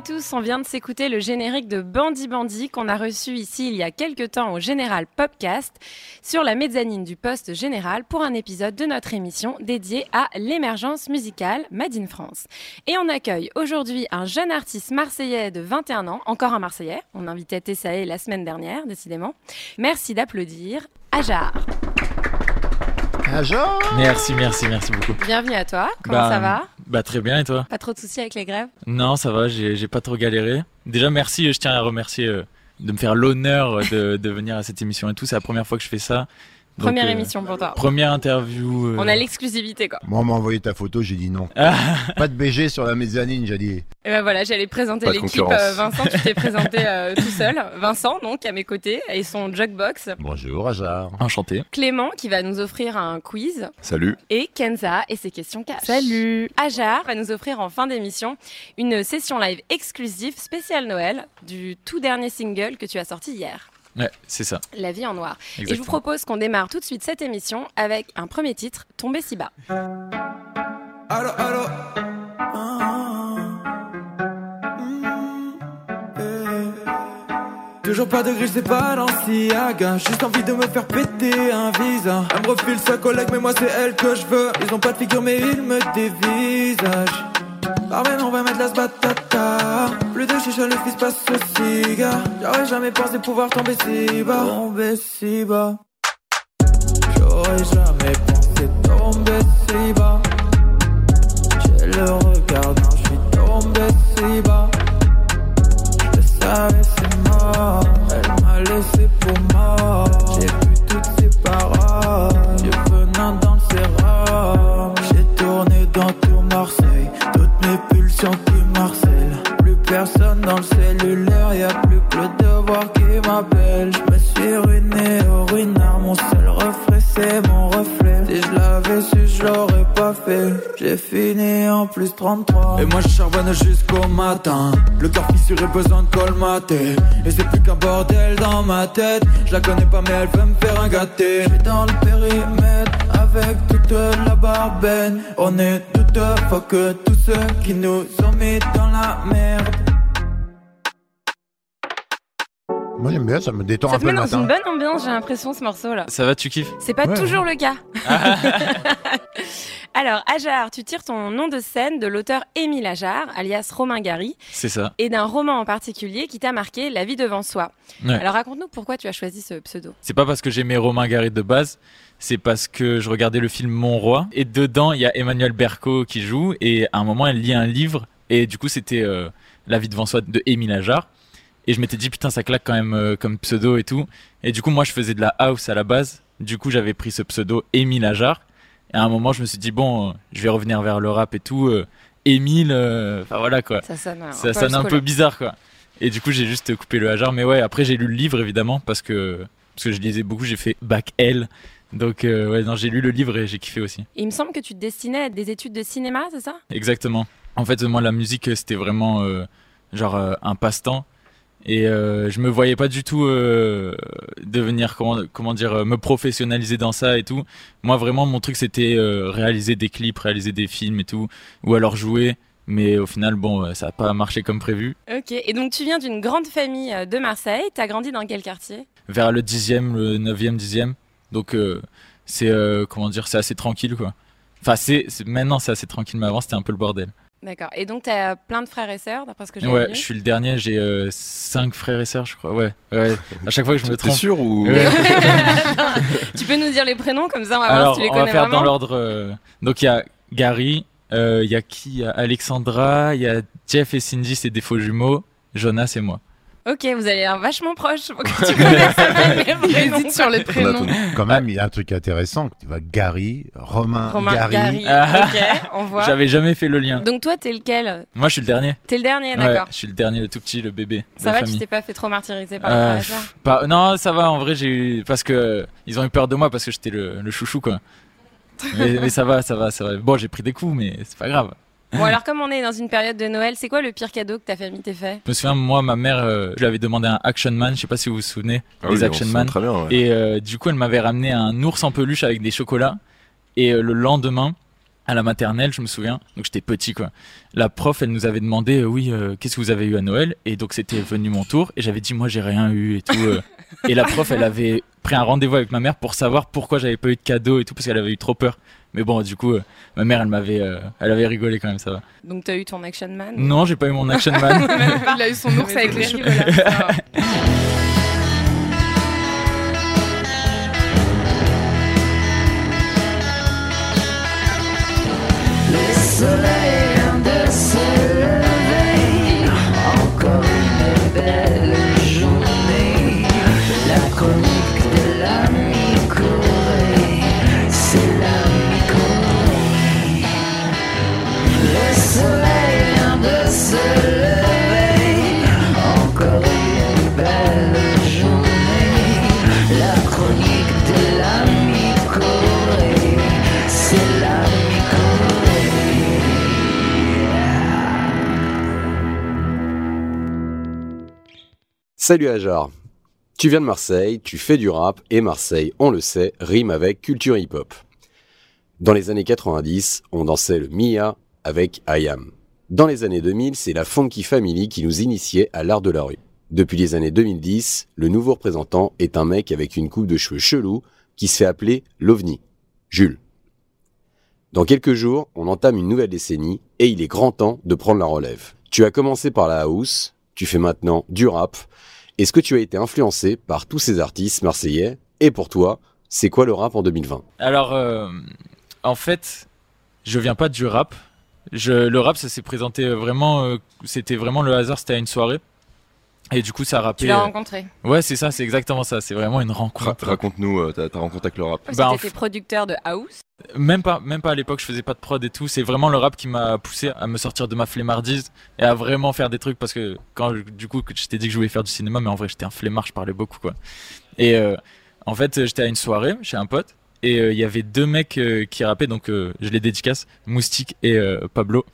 à tous, on vient de s'écouter le générique de Bandy Bandy qu'on a reçu ici il y a quelques temps au Général Popcast sur la mezzanine du poste général pour un épisode de notre émission dédiée à l'émergence musicale Made in France. Et on accueille aujourd'hui un jeune artiste marseillais de 21 ans, encore un marseillais, on invitait Tessae la semaine dernière décidément. Merci d'applaudir Ajar. Merci, merci, merci beaucoup. Bienvenue à toi, comment Bah, ça va? Bah très bien et toi? Pas trop de soucis avec les grèves? Non, ça va, j'ai pas trop galéré. Déjà merci, je tiens à remercier euh, de me faire l'honneur de, de venir à cette émission et tout. C'est la première fois que je fais ça. Donc, Première euh, émission pour toi. Première interview. euh, On a l'exclusivité quoi. Moi, on m'a envoyé ta photo, j'ai dit non. Pas de BG sur la mezzanine, j'ai dit. Et ben voilà, j'allais présenter l'équipe. Euh, Vincent, tu t'es présenté euh, tout seul. Vincent, donc, à mes côtés, et son jukebox. Bonjour, Ajar. enchanté. Clément, qui va nous offrir un quiz. Salut. Et Kenza et ses questions cash. Salut. Ajar va nous offrir en fin d'émission une session live exclusive spéciale Noël du tout dernier single que tu as sorti hier. Ouais, c'est ça. La vie en noir. Et je vous propose qu'on démarre tout de suite cette émission avec un premier titre, Tombé si bas. Allô, allô. Ah. Toujours pas de grille, c'est pas Balenciaga Juste envie de me faire péter un visa Elle me refile sa collègue, mais moi c'est elle que je veux Ils ont pas de figure, mais ils me dévisagent Pardon, on va mettre la sbatata Plus de chicha, le fils passe au cigare. J'aurais jamais pensé pouvoir tomber si bas. Tomber si bas. J'aurais jamais pensé tomber en plus 33. Et moi, je charbonne jusqu'au matin. Le cœur fissuré, besoin de colmater. Et c'est plus qu'un bordel dans ma tête. Je la connais pas, mais elle veut me faire un gâté. J'suis dans le périmètre avec toute la barbaine. On est toutes fuck tous ceux qui nous ont mis dans la merde. Moi, j'aime bien, ça me détend Ça un te peu met le dans une bonne ambiance, j'ai l'impression, ce morceau-là. Ça va, tu kiffes? C'est pas Ouais. toujours le cas. Alors, Ajar, tu tires ton nom de scène de l'auteur Émile Ajar, alias Romain Gary, C'est ça. et d'un roman en particulier qui t'a marqué La vie devant soi. Ouais. Alors, raconte-nous pourquoi tu as choisi ce pseudo. C'est pas parce que j'aimais Romain Gary de base, c'est parce que je regardais le film Mon Roi et dedans il y a Emmanuel Berco qui joue et à un moment elle lit un livre et du coup c'était euh, La vie devant soi de Émile Ajar et je m'étais dit putain ça claque quand même euh, comme pseudo et tout et du coup moi je faisais de la house à la base du coup j'avais pris ce pseudo Émile Ajar et à un moment je me suis dit bon euh, je vais revenir vers le rap et tout euh, Émile euh, enfin voilà quoi Ça sonne, ça peu sonne un peu bizarre quoi. Et du coup j'ai juste coupé le hasard. Mais ouais après j'ai lu le livre évidemment parce que parce que je lisais beaucoup. J'ai fait bac L. Donc euh, ouais non j'ai lu le livre et j'ai kiffé aussi. Il me semble que tu te destinais à des études de cinéma, c'est ça? Exactement. En fait moi la musique c'était vraiment euh, genre euh, un passe-temps. Et euh, je me voyais pas du tout euh, devenir comment comment dire euh, me professionnaliser dans ça et tout. Moi vraiment mon truc c'était euh, réaliser des clips, réaliser des films et tout, ou alors jouer. Mais au final bon ça a pas marché comme prévu. Ok, et donc tu viens d'une grande famille de Marseille. T'as grandi dans quel quartier? Vers le dixième, le neuvième, dixième. Donc c'est comment dire c'est assez tranquille quoi. Enfin c'est- maintenant c'est assez tranquille mais avant c'était un peu le bordel. D'accord. Et donc t'as plein de frères et sœurs, d'après ce que j'ai Ouais, je suis le dernier, j'ai euh, cinq frères et sœurs je crois. Ouais, ouais. À chaque fois que je me T'es trompe. sûr ou Ouais. Tu peux nous dire les prénoms comme ça on va voir si tu les on va connais faire vraiment. dans l'ordre. euh, Donc, il y a Gary, euh, il y a qui? Il y a Alexandra, il y a Jeff et Cindy, c'est des faux jumeaux. Jonas et moi. Ok, vous allez l'air vachement proche. Faut que tu connaisses les prénoms. Hésite sur les prénoms. Quand même, il y a un truc intéressant. Tu vois, Gary, Romain, Romain, Gary. Gary. Ah. Ok, on voit. J'avais jamais fait le lien. Donc toi, t'es lequel? Moi, je suis le dernier. T'es le dernier, Ouais, d'accord. je suis le dernier, le tout petit, le bébé. Ça va, tu famille. t'es pas fait trop martyriser par Euh, pas- Non, ça va. En vrai, j'ai eu parce que ils ont eu peur de moi parce que j'étais le, le chouchou quoi. mais, mais ça va, ça va, ça va. Bon, j'ai pris des coups, mais c'est pas grave. Bon, alors comme on est dans une période de Noël, c'est quoi le pire cadeau que ta famille t'ait fait? Je me souviens, moi, ma mère, euh, je lui avais demandé un Action Man. Je sais pas si vous vous souvenez Ah des oui, Action Man. Très bien. ouais. Et euh, du coup, elle m'avait ramené un ours en peluche avec des chocolats. Et euh, le lendemain, à la maternelle, je me souviens, donc j'étais petit quoi. La prof, elle nous avait demandé, euh, oui, euh, qu'est-ce que vous avez eu à Noël? Et donc c'était venu mon tour, et j'avais dit, moi j'ai rien eu et tout. euh. et la prof, elle avait pris un rendez-vous avec ma mère pour savoir pourquoi j'avais pas eu de cadeau et tout, parce qu'elle avait eu trop peur. Mais bon, du coup, euh, ma mère, elle m'avait, euh, elle avait rigolé quand même, ça va. Donc t'as eu ton Action Man? Non, j'ai pas eu mon Action Man. Il a eu son ours avec les chocolats. Salut Ajar. Tu viens de Marseille, tu fais du rap et Marseille, on le sait, rime avec culture hip-hop. Dans les années 90, on dansait le Mia avec IAM. Dans les années 2000, c'est la Funky Family qui nous initiait à l'art de la rue. Depuis les années 2010, le nouveau représentant est un mec avec une coupe de cheveux chelou qui se fait appeler l'OVNI, Jules. Dans quelques jours, on entame une nouvelle décennie et il est grand temps de prendre la relève. Tu as commencé par la house, tu fais maintenant du rap. Est-ce que tu as été influencé par tous ces artistes marseillais? Et pour toi, c'est quoi le rap en 2020 Alors, euh, en fait, je viens pas du rap. Le rap, ça s'est présenté vraiment, euh, c'était vraiment le hasard, c'était à une soirée. Et du coup, ça a rappé. Tu l'as euh, rencontré Ouais, c'est ça, c'est exactement ça. C'est vraiment une Ra- rencontre. Raconte-nous euh, ta, ta rencontre avec le rap. Parce Bah, que f- producteur de House. Même pas, même pas à l'époque, je faisais pas de prod et tout. C'est vraiment le rap qui m'a poussé à me sortir de ma flemmardise et à vraiment faire des trucs parce que quand, du coup, je t'ai dit que je voulais faire du cinéma, mais en vrai, j'étais un flemmard, je parlais beaucoup, quoi. Et euh, en fait, j'étais à une soirée chez un pote et euh, il y avait deux mecs euh, qui rappaient, donc euh, je les dédicace, Moustique et euh, Pablo,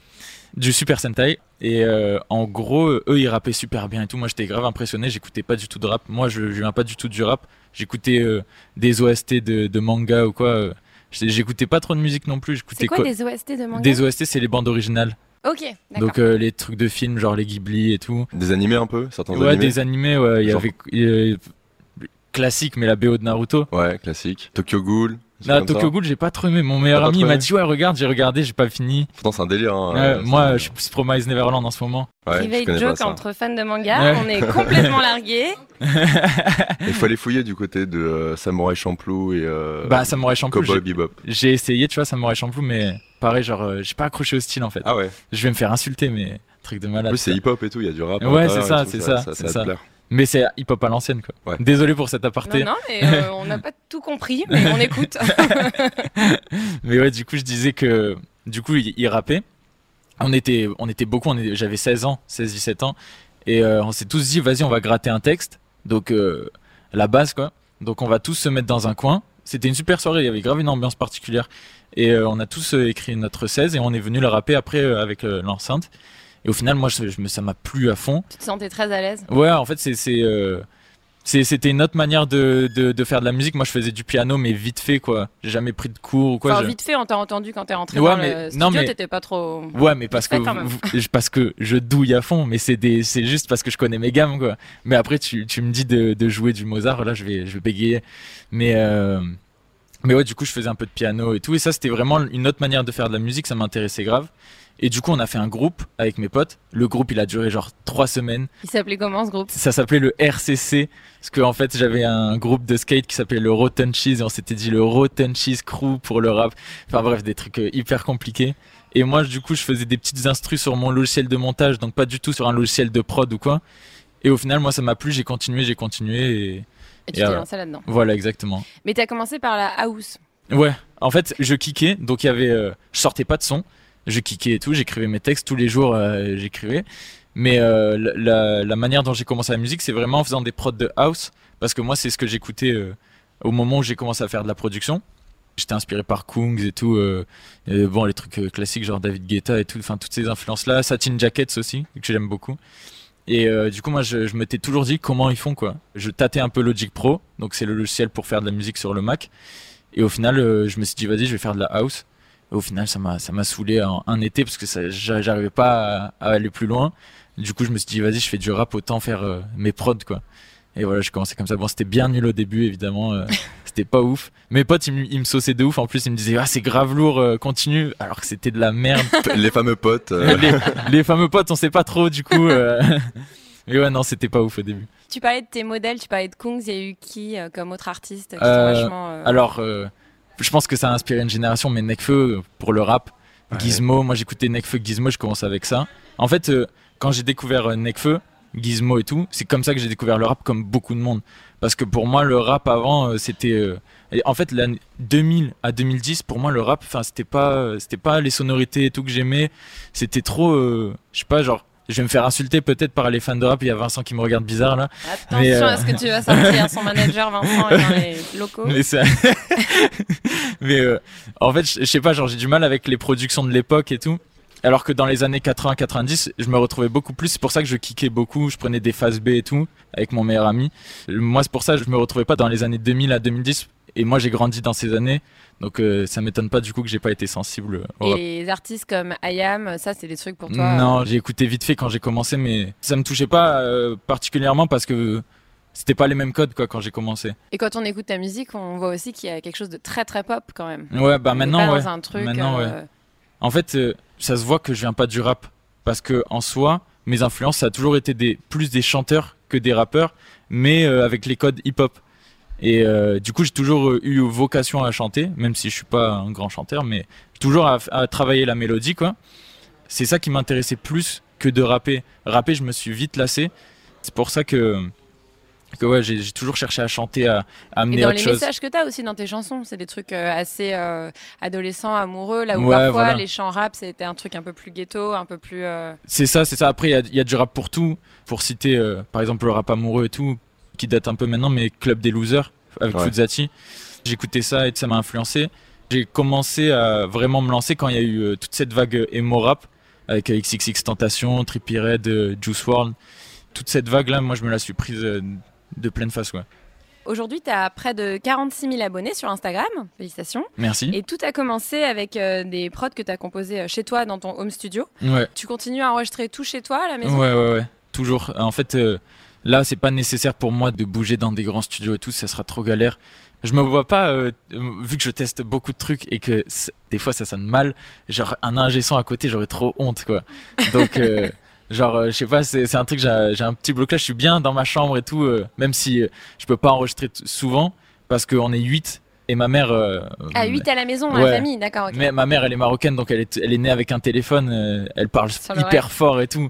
du Super Sentai. Et euh, en gros, eux, ils rappaient super bien et tout. Moi, j'étais grave impressionné. J'écoutais pas du tout de rap. Moi, je, je viens pas du tout du rap. J'écoutais euh, des OST de, de manga ou quoi. euh. J'écoutais pas trop de musique non plus. J'écoutais C'est quoi des OST de manga Des OST, c'est les bandes originales. Ok, d'accord. Donc euh, les trucs de films, genre les Ghibli et tout. Des animés un peu Certains Ouais, animés des animés. Ouais, il y Genre- avait euh, classique, mais la BO de Naruto. Ouais, classique. Tokyo Ghoul. Là, Tokyo ça. Ghoul, j'ai pas trop aimé. Mon meilleur ami m'a dit ouais regarde, j'ai regardé, j'ai pas fini. Pourtant, c'est un délire. Hein, euh, moi, je suis plus Promise Neverland en ce moment. Ouais, Private joke ça. entre fans de manga, Ouais. on est complètement largués. Il faut aller fouiller du côté de euh, Samurai Champloo et euh, bah, Samurai Champloo, Cowboy j'ai- Bebop. j'ai essayé, tu vois, Samurai Champloo, mais pareil, genre, euh, j'ai pas accroché au style en fait. Ah ouais. Je vais me faire insulter, mais truc de En malade. plus, c'est ça. hip-hop et tout, il y a du rap. Ouais, l'intérieur c'est ça, c'est ça, Ça, te ça. Mais c'est hip-hop à l'ancienne, quoi. Ouais. Désolé pour cet aparté. Non, non, mais euh, on n'a pas tout compris, mais on écoute. Mais ouais, du coup, je disais que, du coup, il, il rappait. On était, on était beaucoup, j'avais 16 ans, 16-17 ans. Et euh, on s'est tous dit, vas-y, on va gratter un texte. Donc, euh, la base, quoi. Donc, on va tous se mettre dans un coin. C'était une super soirée, il y avait grave une ambiance particulière. Et euh, on a tous écrit notre 16 et on est venu le rapper après euh, avec euh, l'enceinte. Et au final, moi, je, je me, ça m'a plu à fond. Tu te sentais très à l'aise? Ouais, en fait, c'est c'est euh, c'était une autre manière de, de de faire de la musique. Moi, je faisais du piano, mais vite fait, quoi. J'ai jamais pris de cours ou quoi. Enfin, je- vite fait, on t'a entendu quand t'es rentré Ouais, dans mais- le non, studio, mais- t'étais pas trop... Ouais, mais parce que vous- parce que je douille à fond, mais c'est des c'est juste parce que je connais mes gammes quoi. Mais après tu tu me dis de de jouer du Mozart, là je vais je vais bégayer. Mais euh, mais ouais, du coup je faisais un peu de piano et tout et ça c'était vraiment une autre manière de faire de la musique, ça m'intéressait grave. Et du coup on a fait un groupe avec mes potes. Le groupe il a duré genre trois semaines. Il s'appelait comment ce groupe? Ça s'appelait le RCC parce que en fait j'avais un groupe de skate qui s'appelait le Rotten Cheese et on s'était dit le Rotten Cheese Crew pour le rap. Enfin bref des trucs euh, hyper compliqués. Et moi du coup je faisais des petites instrus sur mon logiciel de montage donc pas du tout sur un logiciel de prod ou quoi. Et au final moi ça m'a plu, j'ai continué, j'ai continué et Et tu t'es lancé là-dedans. voilà exactement. Mais t'as commencé par la house. Ouais, en fait, je kickais, donc il y avait, euh, je sortais pas de son, je kickais et tout, j'écrivais mes textes tous les jours, euh, j'écrivais. Mais euh, la, manière dont j'ai commencé la musique, c'est vraiment en faisant des prods de house, parce que moi, c'est ce que j'écoutais euh, au moment où j'ai commencé à faire de la production. J'étais inspiré par Kungs et tout, bon, les trucs classiques genre David Guetta et tout, enfin toutes ces influences-là, Satin Jackets aussi, que j'aime beaucoup. Et du coup, moi, je, m'étais toujours dit comment ils font quoi. Je tâtais un peu Logic Pro, donc c'est le logiciel pour faire de la musique sur le Mac. Et au final, je me suis dit, vas-y, je vais faire de la house. Au final, ça m'a, ça m'a saoulé en un été parce que ça, j'arrivais pas à, à aller plus loin. Du coup, je me suis dit, vas-y, je fais du rap, autant faire euh, mes prods, quoi. Et voilà, j'ai commencé comme ça. Bon, c'était bien nul au début, évidemment. euh, c'était pas ouf. Mes potes, ils, me- ils me sauçaient de ouf. En plus, ils me disaient, ah, c'est grave lourd, euh, continue. Alors que c'était de la merde. Les fameux potes. euh, les, les fameux potes, on sait pas trop, du coup. euh, Mais ouais, non, c'était pas ouf au début. Tu parlais de tes modèles, tu parlais de Kungs, il y a eu qui euh, comme autre artiste qui Euh, vachement... euh, Alors, euh, je pense que ça a inspiré une génération, mais Nekfeu euh, pour le rap, Gizmo, moi j'écoutais Nekfeu, Gizmo, je commence avec ça. En fait, euh, quand j'ai découvert euh, Nekfeu, Gizmo et tout, c'est comme ça que j'ai découvert le rap comme beaucoup de monde. Parce que pour moi, le rap avant, euh, c'était. euh, en fait, l'année 2000 à 2010, pour moi, le rap, c'était pas, c'était pas les sonorités et tout que j'aimais. C'était trop, je sais pas, genre, je vais me faire insulter peut-être par les fans de rap. Il y a Vincent qui me regarde bizarre là. Attention mais, euh, à ce que tu vas sortir, son manager Vincent est dans les locaux. Mais ça... mais euh, en fait, je je sais pas, genre j'ai du mal avec les productions de l'époque et tout. Alors que dans les années 80-90, je me retrouvais beaucoup plus. C'est pour ça que je kickais beaucoup. Je prenais des phases B et tout avec mon meilleur ami. Moi, c'est pour ça que je me retrouvais pas dans les années 2000 à 2010. Et moi, j'ai grandi dans ces années. Donc, euh, ça m'étonne pas du coup que j'ai pas été sensible au Et les artistes comme IAM, ça c'est des trucs pour toi Non, j'ai écouté vite fait quand j'ai commencé, mais ça me touchait pas euh, particulièrement parce que c'était pas les mêmes codes quoi quand j'ai commencé. Et quand on écoute ta musique, on voit aussi qu'il y a quelque chose de très très pop quand même. Ouais, bah On maintenant, ouais. dans un truc. Maintenant, euh, ouais. En fait, euh, ça se voit que je viens pas du rap parce que en soi, mes influences ça a toujours été des plus des chanteurs que des rappeurs, mais euh, avec les codes hip-hop. Et euh, du coup, j'ai toujours euh, eu vocation à chanter, même si je suis pas un grand chanteur, mais toujours à, à travailler la mélodie, quoi. C'est ça qui m'intéressait plus que de rapper. Rapper, je me suis vite lassé. C'est pour ça que que ouais, j'ai toujours cherché à chanter, à, à Et amener dans autre les chose. messages que tu as aussi dans tes chansons, c'est des trucs euh, assez euh, adolescents, amoureux, là où Ouais, parfois voilà. les chants rap c'était un truc un peu plus ghetto, un peu plus. euh, C'est ça, c'est ça. Après, il y a, il y a du rap pour tout. Pour citer, par exemple, le rap amoureux et tout, qui date un peu maintenant, mais Club des Losers, avec Ouais. Fuzati. J'écoutais ça et ça m'a influencé. J'ai commencé à vraiment me lancer quand il y a eu euh, toute cette vague emo rap, avec XXX Tentation, Trippie Red, euh, Juice WRLD. Toute cette vague-là, moi, je me la suis prise euh, de pleine face, ouais. Aujourd'hui, tu as près de 46 000 abonnés sur Instagram. Félicitations. Merci. Et tout a commencé avec euh, des prods que tu as composés chez toi dans ton home studio. Ouais. Tu continues à enregistrer tout chez toi à la maison? Ouais, ouais, ouais. Toujours. En fait, euh, là, c'est pas nécessaire pour moi de bouger dans des grands studios et tout, ça sera trop galère. Je me vois pas, euh, vu que je teste beaucoup de trucs et que des fois ça sonne mal, genre un ingé son à côté, j'aurais trop honte, quoi. Donc, euh, genre, euh, je sais pas, c'est un truc, j'ai un petit blocage, je suis bien dans ma chambre et tout, euh, même si euh, je peux pas enregistrer souvent, parce qu'on est 8 et ma mère. euh, À 8 à la maison, la Ouais. famille, d'accord. mais ma mère, elle est marocaine, donc elle est, elle est née avec un téléphone, euh, elle parle hyper fort et tout.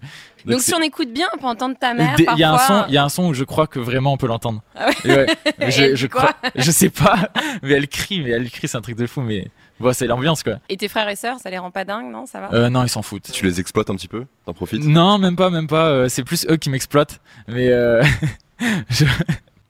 Donc, si on écoute bien, on peut entendre ta mère. Des- Il y a un parfois. son, il y a un son où je crois que vraiment on peut l'entendre. Ah ouais ouais, je, crois, je sais pas, mais elle crie, mais elle crie, c'est un truc de fou, mais bon, c'est l'ambiance quoi. Et tes frères et sœurs, ça les rend pas dingues, non? Ça va? Euh, non, ils s'en foutent. Tu les exploites un petit peu? T'en profites? Non, même pas, même pas. euh, c'est plus eux qui m'exploitent, mais euh, je-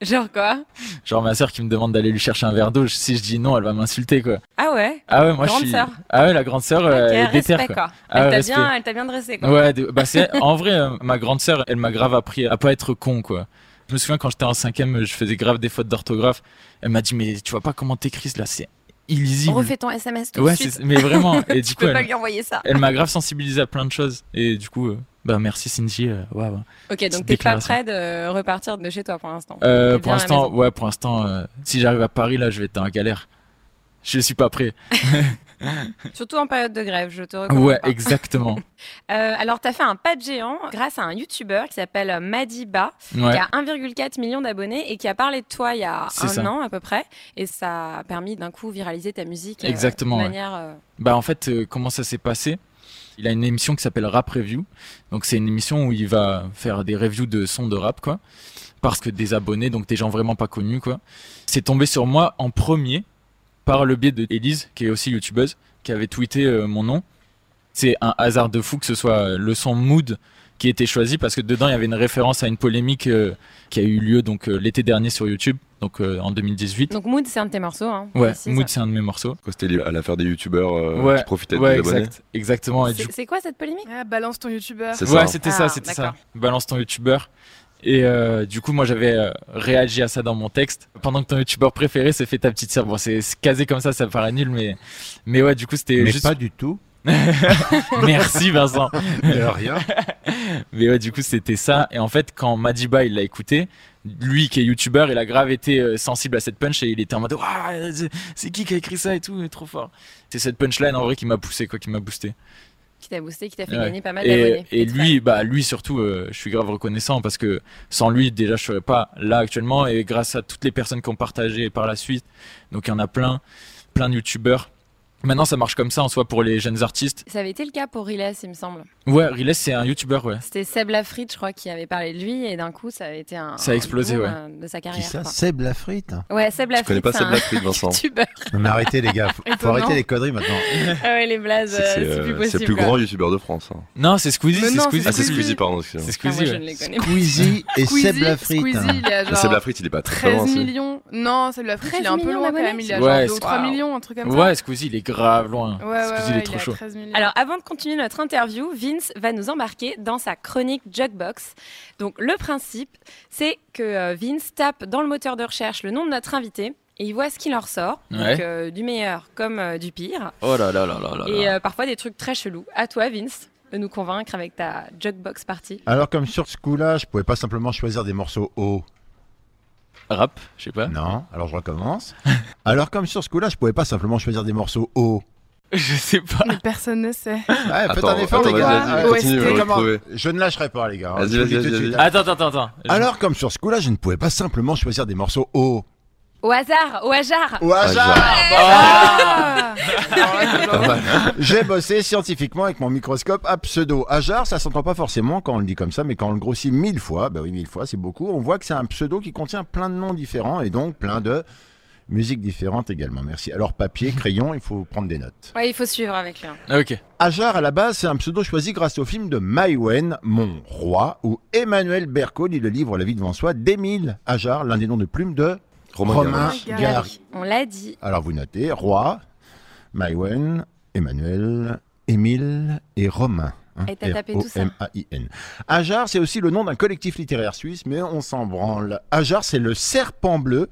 Genre quoi Genre ma sœur qui me demande d'aller lui chercher un verre d'eau, si je dis non, elle va m'insulter quoi. Ah ouais Ah ouais, moi Grande je suis. sœur. Ah ouais, la grande sœur, euh, Ok, elle est respect, quoi. quoi. Ah Elle t'a bien, elle t'a bien dressé quoi. Ouais, bah c'est en vrai euh, ma grande sœur, elle m'a grave appris à pas être con quoi. Je me souviens quand j'étais en cinquième, je faisais grave des fautes d'orthographe. Elle m'a dit mais tu vois pas comment t'écris là, c'est illisible. Refais ton SMS tout ouais, de suite. mais vraiment. Et du tu coup, peux pas elle, lui envoyer ça. elle m'a grave sensibilisé à plein de choses. Et du coup, euh, bah merci Cindy. euh, waouh. Ok, donc t'es pas prêt de repartir de chez toi pour l'instant. Euh, pour l'instant, ouais, pour l'instant, euh, si j'arrive à Paris là, je vais être en galère. Je suis pas prêt. Surtout en période de grève, je te recommande. Ouais, pas. exactement. Euh, alors, t'as fait un pas de géant grâce à un YouTuber qui s'appelle Madiba, Ouais. qui a 1,4 million d'abonnés et qui a parlé de toi il y a un ça. an à peu près. Et ça a permis d'un coup viraliser ta musique euh, Exactement, de ouais. manière. euh, Bah en fait, euh, comment ça s'est passé? Il a une émission qui s'appelle Rap Review. Donc c'est une émission où il va faire des reviews de sons de rap, quoi. Parce que des abonnés, donc des gens vraiment pas connus, quoi. C'est tombé sur moi en premier par le biais de Elise, qui est aussi youtubeuse, qui avait tweeté euh, mon nom. C'est un hasard de fou que ce soit euh, le son Mood qui était choisi parce que dedans il y avait une référence à une polémique euh, qui a eu lieu donc l'été dernier sur YouTube, donc euh, en 2018. Donc, Mood, c'est un de tes morceaux. Hein, Ouais. Mood c'est un de mes morceaux. C'était à l'affaire des youtubeurs euh, ouais, qui profitaient ouais, des abonnés. exact, exactement. Et du C'est quoi cette polémique? Ah, balance ton youtubeur. Ouais, c'était Ah, ça, c'était ça. d'accord. Balance ton youtubeur. Et euh, du coup, moi, j'avais euh, réagi à ça dans mon texte. Pendant que ton youtubeur préféré s'est fait ta petite sœur. Bon, c'est casé comme ça, ça paraît nul, mais mais ouais, du coup, c'était Mais juste. pas du tout. Merci Vincent. De rien. mais ouais, du coup, c'était ça. Et en fait, quand Madiba il l'a écouté, lui qui est youtubeur, il a grave été euh, sensible à cette punch et il était en mode c'est- qui qui a écrit ça et tout, trop fort. C'est cette punchline en vrai qui m'a poussé, quoi, qui m'a boosté. Qui t'a boosté, qui t'a fait Ouais. gagner pas mal d'abonnés. Et, et lui, bah lui surtout, euh, je suis grave reconnaissant parce que sans lui, déjà, je serais pas là actuellement. Et grâce à toutes les personnes qui ont partagé par la suite, donc il y en a plein, plein de youtubeurs. Maintenant, ça marche comme ça en soi pour les jeunes artistes. Ça avait été le cas pour Riles, il me semble. Ouais, Riles, c'est un youtubeur, ouais. C'était Seb Lafrite, je crois, qui avait parlé de lui, et d'un coup, ça avait été un. Ça a explosé, ouais. euh, De sa Qui carrière. ça quoi. Seb la frite Ouais, Seb Lafrite. connais pas Seb Lafrite, Vincent youtubeur. Mais arrêtez les gars, faut, faut arrêter les conneries maintenant. Ah ouais, les blazes, C'est euh, c'est euh, plus c'est possible. le plus quoi. grand youtubeur de France. hein. Non, c'est Squeezie, c'est Squeezie. Ah, c'est Squeezie. Pardon. C'est Squeezie, moi, je ouais. ne les connais pas. Squeezie et Seb la frite. Squeezie, il a Mais genre Seb Lafrite, il est pas très 13 loin. c'est- millions. Non, Seb Lafrite, il est 13 un peu millions loin quand même. Il a genre 2 ou 3 Waouh. millions, un truc comme ça. Ouais, Squeezie, il est grave loin. Ouais, ouais, il est trop chaud. 13 millions. Alors, avant de continuer notre interview, Vince va nous embarquer dans sa chronique Jugbox. Donc, le principe, c'est que euh, Vince tape dans le moteur de recherche le nom de notre invité et il voit ce qu'il en ressort. Donc, euh, du meilleur comme euh, du pire. Oh là là là là là. Et euh, parfois des trucs très chelous. À toi, Vince, de nous convaincre avec ta Jugbox party. Alors comme sur ce coup-là, je pouvais pas simplement choisir des morceaux hauts. Rap, je sais pas. Non, alors je recommence. Alors comme sur ce coup-là, je pouvais pas simplement choisir des morceaux hauts. Je sais pas. Mais personne ne sait. Ouais, faites un effort attends, les gars. vas-y, vas-y, continue, comment. Je ne lâcherai pas les gars. Vas-y, dis vas-y, tout de vas-y. Attends, attends, attends. Alors comme sur ce coup-là, je ne pouvais pas simplement choisir des morceaux hauts. Au hasard, au hasard Au hasard Ah Pas mal. J'ai bossé scientifiquement avec mon microscope à pseudo. Ajar, ça s'entend pas forcément quand on le dit comme ça, mais quand on le grossit mille fois, bah oui, mille fois, c'est beaucoup, on voit que c'est un pseudo qui contient plein de noms différents et donc plein de musiques différentes également. Merci. Alors, papier, crayon, il faut prendre des notes. Ouais, il faut suivre avec lui. hein. Ah, Ok. Ajar, à la base, c'est un pseudo choisi grâce au film de Maïwen, Mon Roi, où Emmanuel Berco lit le livre La vie devant soi d'Émile Ajar, l'un des noms de plume de Romain Romain Gary. Gary. On l'a dit. Alors vous notez Roi, Maïwen, Emmanuel, Émile et Romain. hein, Et t'as tapé tout ça. R-O-M-A-I-N. Ajar, c'est aussi le nom d'un collectif littéraire suisse, mais on s'en branle. Ajar, c'est le serpent bleu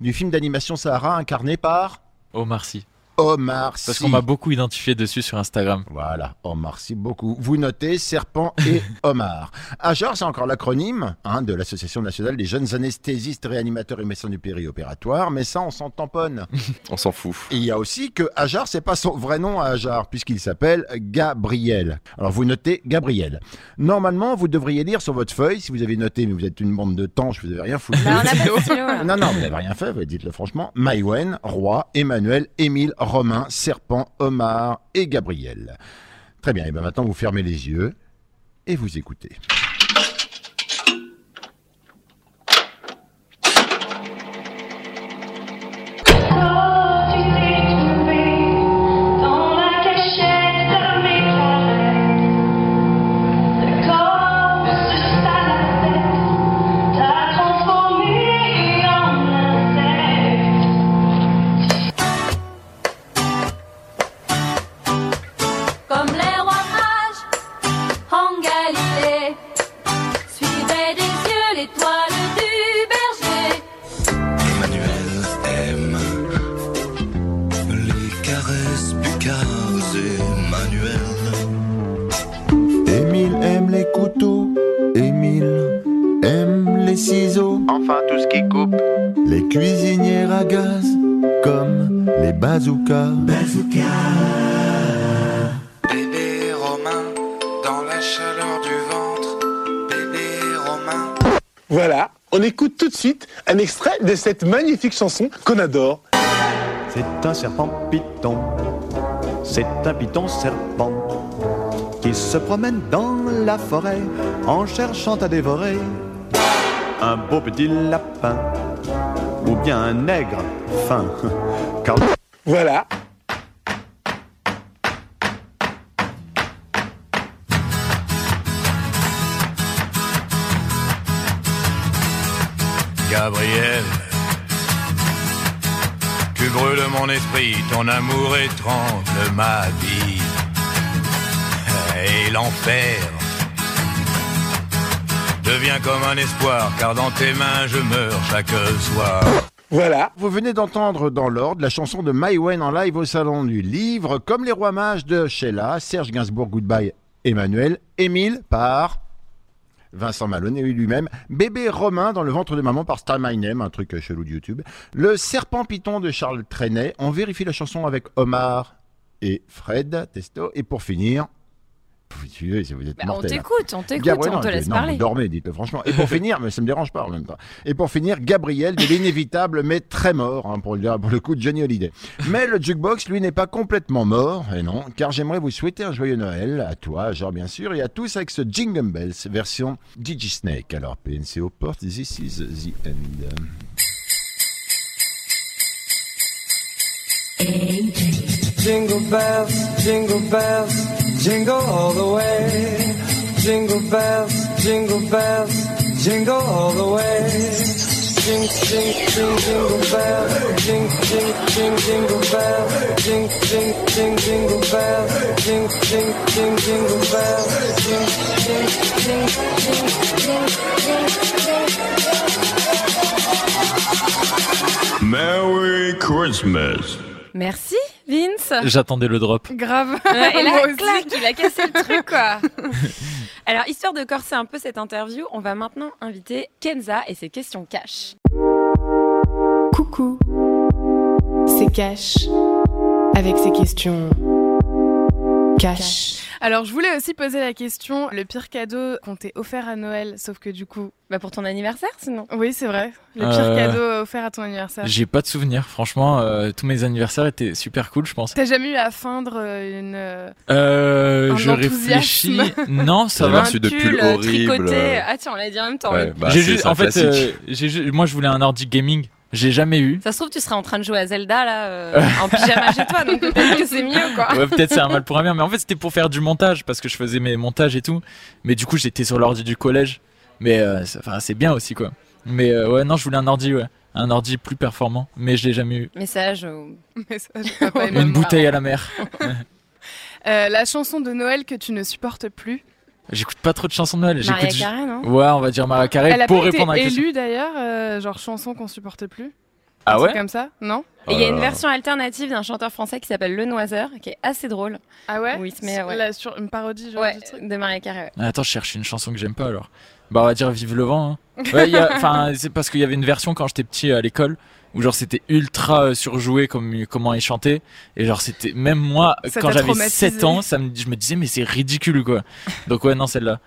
du film d'animation Sahara incarné par Omar Sy. Omar Parce qu'on m'a beaucoup identifié dessus sur Instagram. Voilà, Omar Sy, beaucoup. Vous notez Serpent et Omar. Ajar, c'est encore l'acronyme hein, de l'Association nationale des jeunes anesthésistes, réanimateurs et médecins du périopératoire, mais ça, on s'en tamponne. On s'en fout. Et il y a aussi que Ajar, c'est pas son vrai nom à Ajar, puisqu'il s'appelle Gabriel. Alors vous notez Gabriel. Normalement, vous devriez lire sur votre feuille, si vous avez noté, mais vous êtes une bande de tanches, vous avez rien foutu. Bah. Non, non, vous n'avez rien fait, vous dites-le franchement. Maïwen, Roi, Emmanuel, Émile, Romain, Serpent, Omar et Gabriel. Très bien, et bien maintenant vous fermez les yeux et vous écoutez. Chaleur du ventre. Bébé Romain. Voilà, on écoute tout de suite un extrait de cette magnifique chanson qu'on adore. C'est un serpent python, c'est un python serpent qui se promène dans la forêt en cherchant à dévorer un beau petit lapin ou bien un nègre fin. Car Voilà. Gabriel. Tu brûles mon esprit, ton amour étrange ma vie. Et l'enfer devient comme un espoir, car dans tes mains je meurs chaque soir. Voilà. Vous venez d'entendre dans l'ordre la chanson de Maïwen en live au salon du livre, comme les rois mages de Sheila, Serge Gainsbourg, Goodbye, Emmanuel, Émile par Vincent Maloney lui-même, Bébé Romain dans le ventre de maman par Star My Name, un truc chelou de YouTube, Le Serpent Python de Charles Trenet, on vérifie la chanson avec Omar et Fred Testo, et pour finir, vous vous êtes Bah, on t'écoute, on t'écoute, Gabriel, on te laisse non, parler. vous dormez, dites-le franchement. Et pour finir, mais ça me dérange pas en même temps. Et pour finir, Gabriel de l'inévitable mais très mort, hein, pour, le, dire- pour le coup de Johnny Hallyday. Mais le jukebox, lui, n'est pas complètement mort, et non, car j'aimerais vous souhaiter un joyeux Noël, à toi, genre bien sûr, et à tous avec ce Jingle Bells version DigiSnake. Alors, PNC aux portes, this is the end. Jingle bells, jingle bells, jingle all the way. Jingle bells, jingle bells, jingle all the way. Jing, jing, jing, jingle bells, jing, jing, jing, jingle bells, jing, jing, jing, jingle bells, jing, jing, jing, jingle bells, jing, jing, jing, jing, jing, jing. Merry Christmas. Merci, Vince. J'attendais le drop. Grave. Ouais, et là, clac, il a cassé le truc, quoi. Alors, histoire de corser un peu cette interview, on va maintenant inviter Kenza et ses questions cash. Coucou. C'est Cash. Avec ses questions. Cash. Alors, je voulais aussi poser la question le pire cadeau qu'on t'ait offert à Noël, sauf que du coup. Bah, pour ton anniversaire, sinon. Oui, c'est vrai. Le pire Euh, cadeau offert à ton anniversaire. J'ai pas de souvenirs. Franchement, euh, tous mes anniversaires étaient super cool, je pense. T'as jamais eu à feindre euh, une. euh, Un je réfléchis. Non, ça va. reçu de Pull, horrible. tricoté. Ah, tiens, on l'a dit en même temps. Ouais, bah, j'ai juste, en fait, euh, j'ai moi je voulais un ordi gaming. J'ai jamais eu. Ça se trouve, tu serais en train de jouer à Zelda, là, euh, en pyjama chez toi, donc peut-être que c'est mieux, quoi. Ouais, peut-être c'est un mal pour un bien, mais en fait c'était pour faire du montage parce que je faisais mes montages et tout. Mais du coup j'étais sur l'ordi du collège. Mais euh, c'est bien aussi quoi. Mais euh, ouais non je voulais un ordi ouais, un ordi plus performant. Mais je l'ai jamais eu. Message. Message. Une bouteille à la mer. Euh, la chanson de Noël que tu ne supportes plus. J'écoute pas trop de chansons de Noël. J'écoute. Carey, non? Ouais on va dire Mariah Carey Elle a pour pas été répondre à la question. élue d'ailleurs, euh, genre chanson qu'on supporte plus? Ah ouais? Comme ça, non? Et il y a une là. version alternative d'un chanteur français qui s'appelle Le Noiseur, qui est assez drôle. Ah ouais? Où il se met, ouais. Là, sur une parodie genre Ouais, du truc? de Mariah Carey. ouais. Ah, Attends je cherche une chanson que j'aime pas alors. Bah on va dire Vive le vent. hein. Ouais, il y a- enfin c'est parce qu'il y avait une version quand j'étais petit à l'école où genre c'était ultra euh, surjoué comme comment il chantait et genre c'était même moi Ça quand j'avais traumatisé. 7 ans ça me, je me disais mais c'est ridicule quoi. Donc ouais non celle-là.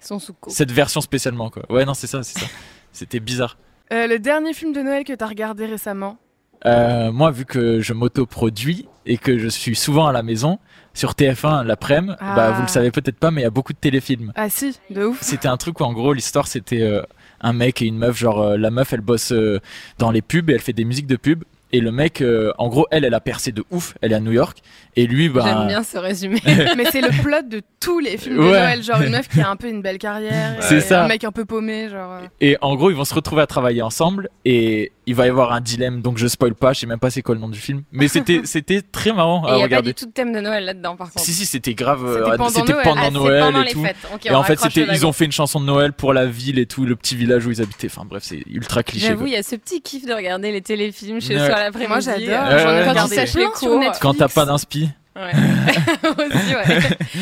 Cette version spécialement quoi. Ouais non c'est ça c'est ça. C'était bizarre. Euh, le dernier film de Noël que t'as regardé récemment Euh, moi vu que je m'autoproduis et que je suis souvent à la maison sur TF1 l'après-midi Ah. bah vous le savez peut-être pas mais il y a beaucoup de téléfilms. Ah si, de ouf. c'était un truc où en gros l'histoire c'était euh, un mec et une meuf genre euh, la meuf elle bosse euh, dans les pubs et elle fait des musiques de pub et le mec euh, en gros elle elle a percé de ouf elle est à New York et lui bah J'aime bien ce résumé. Mais c'est le plot de tous les films de Ouais. Noël, genre une meuf qui a un peu une belle carrière, C'est et ça. un mec un peu paumé, genre. euh. et en gros ils vont se retrouver à travailler ensemble et il va y avoir un dilemme donc je spoil pas je sais même pas c'est quoi le nom du film mais c'était c'était très marrant Et il à n'y a pas regarder du tout de thème de Noël là-dedans, par contre. si si c'était grave C'était euh, pendant c'était Noël. Ah, pendant et les tout fêtes. Ok, et en fait c'était ils ont fait une chanson de Noël pour la ville et tout le petit village où ils habitaient enfin bref c'est ultra cliché J'avoue, il y a ce petit kiff de regarder les téléfilms chez soi l'après-midi. Moi, j'adore. Euh, J'en ai quand regardé plein les sur cours. Netflix. quand t'as pas d'inspi Ouais. Aussi, ouais.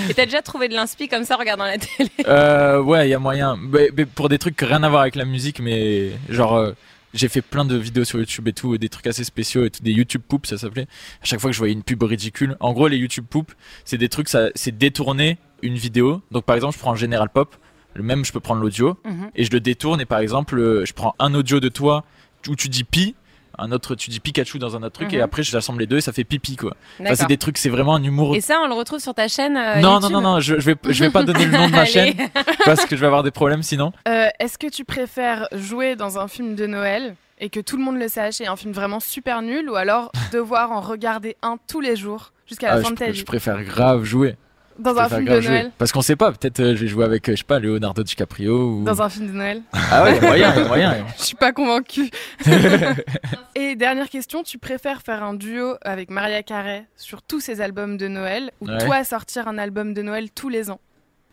Et t'as déjà trouvé de l'inspi comme ça en regardant la télé? Euh, ouais, il y a moyen. Mais, mais pour des trucs qui rien à voir avec la musique, mais genre, euh, j'ai fait plein de vidéos sur YouTube et tout, des trucs assez spéciaux et tout, des YouTube poop, ça s'appelait. À chaque fois que je voyais une pub ridicule, en gros, les YouTube poop, c'est des trucs, ça, c'est détourner une vidéo. Donc, par exemple, je prends un General Pop, le même, je peux prendre l'audio, Mhm. et je le détourne, et par exemple, euh, je prends un audio de toi où tu dis pi, un autre, tu dis Pikachu dans un autre truc, Mhm. et après, je rassemble les deux et ça fait pipi, quoi. Enfin, c'est des trucs, c'est vraiment un humour Et ça, on le retrouve sur ta chaîne euh, non, non, YouTube non, non, je, je vais, je vais pas donner le nom de ma chaîne parce que je vais avoir des problèmes sinon. Euh, Est-ce que tu préfères jouer dans un film de Noël et que tout le monde le sache et un film vraiment super nul ou alors devoir en regarder un tous les jours jusqu'à la Ah, fin je, de ta vie je préfère grave jouer. Dans un film de jouer. Noël Parce qu'on sait pas, peut-être euh, je vais jouer avec, euh, je sais pas, Leonardo DiCaprio ou. Dans un film de Noël Ah ouais, y a moyen, y a moyen. Je suis pas convaincue. et dernière question, tu préfères faire un duo avec Maria Carey sur tous ses albums de Noël ou Ouais. toi sortir un album de Noël tous les ans?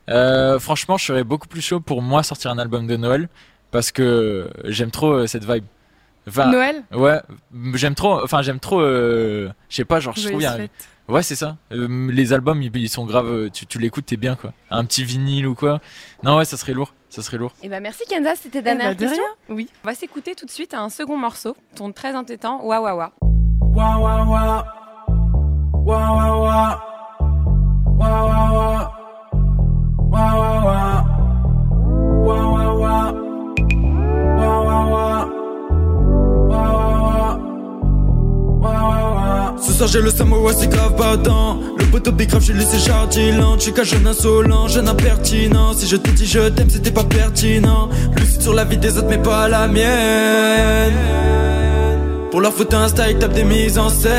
Euh, franchement, je serais beaucoup plus chaud pour moi sortir un album de Noël parce que j'aime trop cette vibe. Enfin, Noël? Ouais, j'aime trop. Enfin, j'aime trop. je sais pas, genre, je trouve. fête. Ouais, c'est ça. Euh, les albums, ils, ils sont graves. euh, Tu, tu l'écoutes, t'es bien quoi. Un petit vinyle ou quoi. Non, ouais, ça serait lourd. Ça serait lourd. Et bah merci Kenza, c'était ta Eh bah, dernière de question. rien. Oui. On va s'écouter tout de suite un second morceau, ton très entêtant Wa Wa Wa. Wa wa wa. Wa wa wa. Wa wa wa. Wa wa wa. J'ai le Samoa, c'est grave badant Le poteau big grave, j'ai laissé jardilant Tu qu'un jeune insolent, jeune impertinent. Si je te dis je t'aime, c'était pas pertinent. Lucide sur la vie des autres, mais pas la mienne. Pour leur photo Insta, ils tapent des mises en scène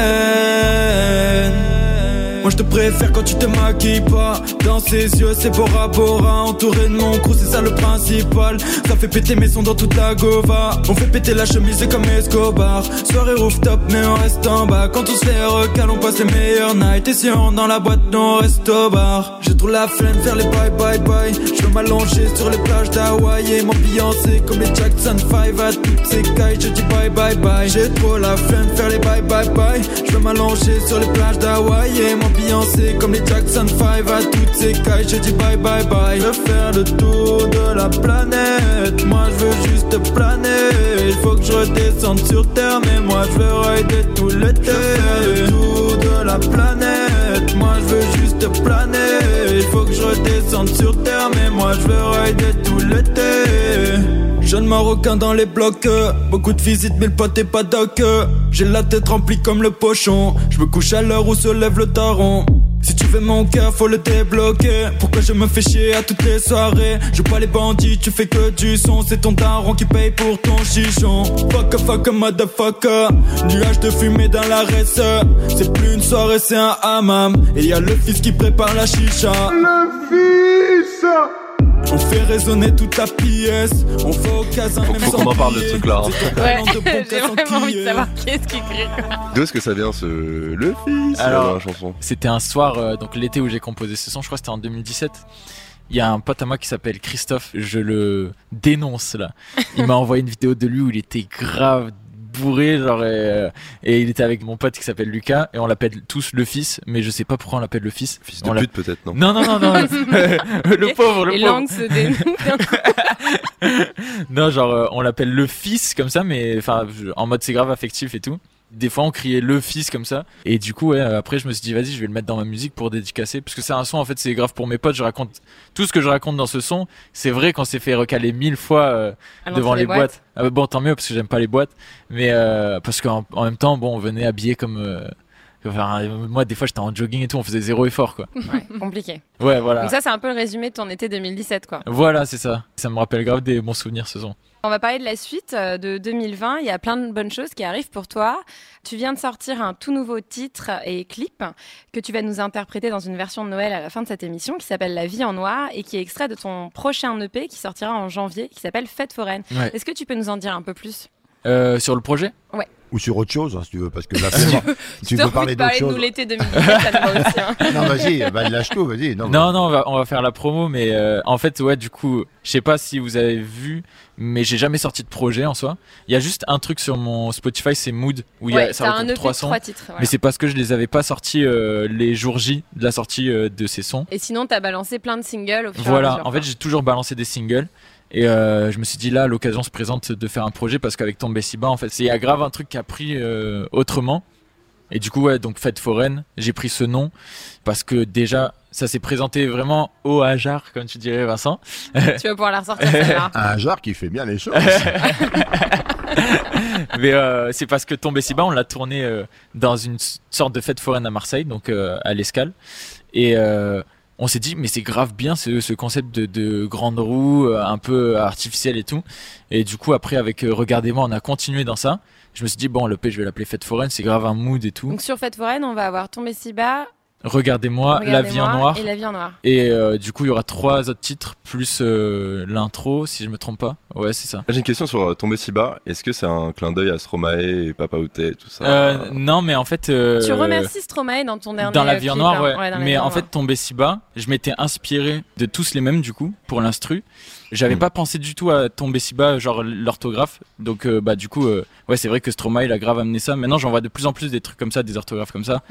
moi je te préfère quand tu te maquilles pas. Dans ses yeux c'est Bora Bora Entouré de mon crew c'est ça le principal. Ça fait péter mes sons dans toute la gova. On fait péter la chemise comme Escobar. Soirée rooftop mais on reste en bas. Quand on se fait recal on passe les meilleurs nights. Et si on dans la boîte nous on reste au bar. J'ai trop la flemme faire les bye bye bye. Je veux m'allonger sur les plages d'Hawaï Et m'ambiancer comme les Jackson 5 à toutes ces Je dis bye bye bye. J'ai trop la flemme faire les bye bye bye. Je veux m'allonger sur les plages d'Hawaï Et m'ambiancer comme les Jackson 5 à toutes ces cailles. Je dis bye bye bye. Je veux faire le tour de la planète. Moi je veux juste planer. Il faut que je redescende sur terre Mais moi je veux rider tout l'été. Le tour de la planète. Moi je veux juste planer. Il faut que je redescende sur terre Mais moi je veux rider tout l'été Jeune marocain dans les blocs Beaucoup de visites mais le pote est pas doc. J'ai la tête remplie comme le pochon Je me couche à l'heure où se lève le taron si tu veux mon cœur, faut le débloquer. Pourquoi je me fais chier à toutes les soirées? Je pas les bandits, tu fais que du son. C'est ton daron qui paye pour ton chichon. Fuck fuck motherfucker. Nuage de fumée dans la reste. C'est plus une soirée, c'est un hammam. Et y a le fils qui prépare la chicha. Le fils! On fait résonner toute la pièce. On va au casin, même faut sans qu'on en parle de ce truc-là, hein. C'est ton Ouais, talent de bon j'ai vraiment envie de savoir qui est-ce qui crie. D'où est-ce que ça vient ce le fils Alors, dans la chanson C'était un soir, euh, donc l'été où j'ai composé ce son, je crois que c'était en 2017. Il y a un pote à moi qui s'appelle Christophe, je le dénonce là. Il m'a envoyé une vidéo de lui où il était grave bourré, genre, et, euh, et il était avec mon pote qui s'appelle Lucas, et on l'appelle tous le fils, mais je sais pas pourquoi on l'appelle le fils. Fils de On pute peut-être, non Non, non, non, non. le pauvre, le Les pauvre. se non, genre, euh, on l'appelle le fils comme ça, mais enfin, en mode c'est grave affectif et tout. Des fois, on criait le fils comme ça. Et du coup, ouais, après, je me suis dit, vas-y, je vais le mettre dans ma musique pour dédicacer. Parce que c'est un son, en fait, c'est grave pour mes potes. Je raconte tout ce que je raconte dans ce son. C'est vrai qu'on s'est fait recaler mille fois euh, devant les boîtes. boîtes. Ah bah, bon, tant mieux, parce que j'aime pas les boîtes. Mais euh, parce qu'en en même temps, bon, on venait habillé comme. euh, enfin, euh, moi, des fois, j'étais en jogging et tout, on faisait zéro effort, quoi. Ouais, compliqué. Ouais, voilà. Donc ça, c'est un peu le résumé de ton été 2017, quoi. Voilà, c'est ça. Ça me rappelle grave des bons souvenirs, ce son. On va parler de la suite euh, de 2020. Il y a plein de bonnes choses qui arrivent pour toi. Tu viens de sortir un tout nouveau titre et clip que tu vas nous interpréter dans une version de Noël à la fin de cette émission qui s'appelle La vie en noir et qui est extrait de ton prochain EP qui sortira en janvier qui s'appelle Fête foraine. Ouais. Est-ce que tu peux nous en dire un peu plus? Euh, sur le projet Ouais. Ou sur autre chose, hein, si tu veux, parce que là, vraiment, tu Tu veux parler d'autre de chose. nous l'été 2017, ça te va aussi. hein. Non, vas-y, bah, lâche tout, vas-y. Non, Non, non, on va, on va faire la promo, mais euh, en fait, ouais, du coup, je sais pas si vous avez vu, mais j'ai jamais sorti de projet en soi. Il y a juste un truc sur mon Spotify, c'est Mood, où il y a, ça regroupe EP de trois sons. trois titres, voilà. Mais c'est parce que je les avais pas sortis euh, les jours J de la sortie euh, de ces sons. Et sinon, t'as balancé plein de singles au fur Voilà, mesure. en fait, j'ai toujours balancé des singles. Et euh, je me suis dit là, l'occasion se présente de faire un projet parce qu'avec Tombé si bas, en fait, il y a grave un truc qui a pris euh, autrement. Et du coup, ouais, donc Fête foraine, j'ai pris ce nom parce que déjà, ça s'est présenté vraiment au hasard, comme tu dirais, Vincent. Tu vas pouvoir la ressortir, celle-là. Un genre qui fait bien les choses. Mais euh, c'est parce que Tombé si bas, on l'a tourné euh, dans une sorte de fête foraine à Marseille, donc euh, à l'Escale. Et euh, on s'est dit, mais c'est grave bien ce, ce concept de, de grande roue, euh, un peu artificiel et tout. Et du coup, après, avec euh, Regardez-moi, on a continué dans ça. Je me suis dit, bon, le P, je vais l'appeler fête foraine, c'est grave un mood et tout. Donc sur Fête Foraine, on va avoir Tombé si bas, Regardez-moi, La vie en noir. et La vie en noir. Et euh, du coup, il y aura trois autres titres, plus euh, l'intro, si je me trompe pas. Ouais, c'est ça. J'ai une question sur euh, Tomber si bas. Est-ce que c'est un clin d'œil à Stromae et Papa Outé et tout ça? Euh, non, mais en fait. euh, Tu remercies Stromae dans ton dernier Dans la vie en noir, hein. ouais. mais en fait, tomber si bas, je m'étais inspiré de tous les mêmes du coup pour l'instru. J'avais pas pensé du tout à tomber si bas, genre l'orthographe. Donc euh, bah du coup, euh, ouais, c'est vrai que Stromae il a grave amené ça. Maintenant, j'en vois de plus en plus des trucs comme ça, des orthographes comme ça.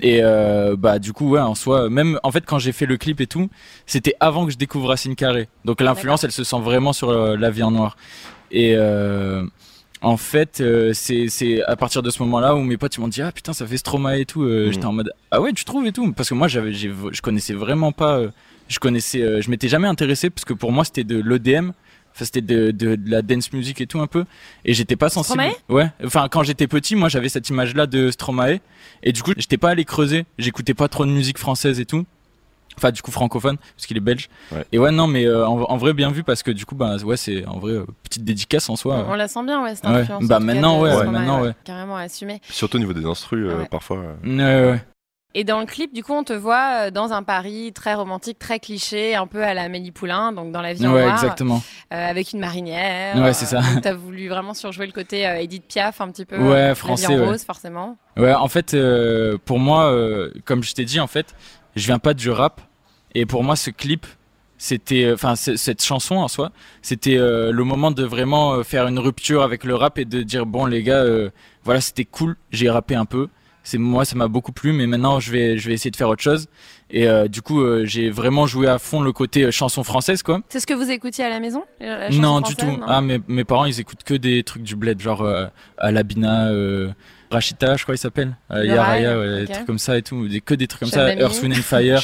Et euh, bah du coup, ouais, en soi, même en fait quand j'ai fait le clip et tout, c'était avant que je découvre Racine Carré. Donc l'influence, elle se sent vraiment sur euh, la vie en noir. Et euh, en fait, euh, c'est c'est à partir de ce moment-là où mes potes ils m'ont dit ah putain ça fait Stromae et tout. Euh, J'étais en mode ah ouais tu trouves et tout? Parce que moi j'avais je connaissais vraiment pas. Je connaissais euh, je m'étais jamais intéressé parce que pour moi c'était de l'EDM. Enfin, c'était de, de, de la dance music et tout un peu et j'étais pas sensible Stromae? Ouais enfin quand j'étais petit moi j'avais cette image là de Stromae et du coup j'étais pas allé creuser j'écoutais pas trop de musique française et tout enfin du coup francophone parce qu'il est belge et ouais non mais euh, en, en vrai bien vu parce que du coup bah ouais c'est en vrai euh, petite dédicace en soi On la sent bien, ouais, cette Ouais. influence. Bah, cas, maintenant, de ouais, Stromae, maintenant, ouais. Carrément assumé. Surtout au niveau des instrus, euh, Ouais. parfois. euh. Ouais, ouais. Et dans le clip, du coup, on te voit euh, dans un Paris très romantique, très cliché, un peu à la Amélie Poulain, donc dans la vie en Ouais, noir, exactement. euh, avec une marinière. Ouais, c'est ça. Tu as voulu vraiment surjouer le côté euh, Edith Piaf, un petit peu. Ouais, euh, français, La vie en ouais. rose, forcément. Ouais, en fait, euh, pour moi, euh, comme je t'ai dit, en fait, je viens pas du rap. Et pour moi, ce clip, c'était, euh, enfin, cette chanson en soi, c'était euh, le moment de vraiment euh, faire une rupture avec le rap et de dire bon, les gars, euh, voilà, c'était cool, j'ai rappé un peu. C'est moi, ça m'a beaucoup plu, mais maintenant, je vais, je vais essayer de faire autre chose. Et euh, du coup, euh, j'ai vraiment joué à fond le côté euh, chanson française, quoi. C'est ce que vous écoutiez à la maison la Non, du tout. non ah, mes, mes parents, ils écoutent que des trucs du bled, genre Alabina, Rachita, je crois il s'appelle. Euh, Yaraya, des trucs comme ça et tout. Des, que des trucs comme ça. Earth, Wind and Fire.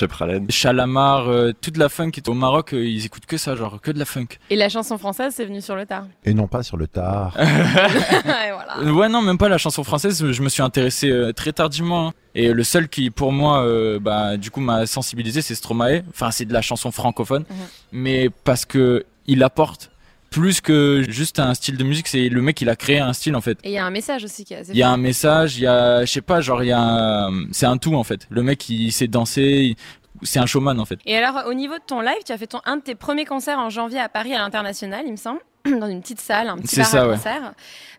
Chalamar, euh, toute la funk. Au Maroc, euh, ils écoutent que ça, genre que de la funk. Et la chanson française, c'est venu sur le tard. Et non pas sur le tard. Ouais, voilà. Euh, Ouais, non, même pas la chanson française. Je me suis intéressé euh, très tardivement. hein. Et le seul qui, pour moi, euh, bah, du coup, m'a sensibilisé, c'est Stromae. Enfin, c'est de la chanson francophone. Mhm. Mais parce que il apporte plus que juste un style de musique. C'est le mec, il a créé un style, en fait. Et il y a un message aussi qui Il y a un message, il y a, je sais pas, genre, il y a un- c'est un tout, en fait. Le mec, il sait danser. il- C'est un showman, en fait. Et alors, au niveau de ton live, tu as fait ton, un de tes premiers concerts en janvier à Paris à l'international, il me semble, dans une petite salle, un petit bar ça, à ouais. concert.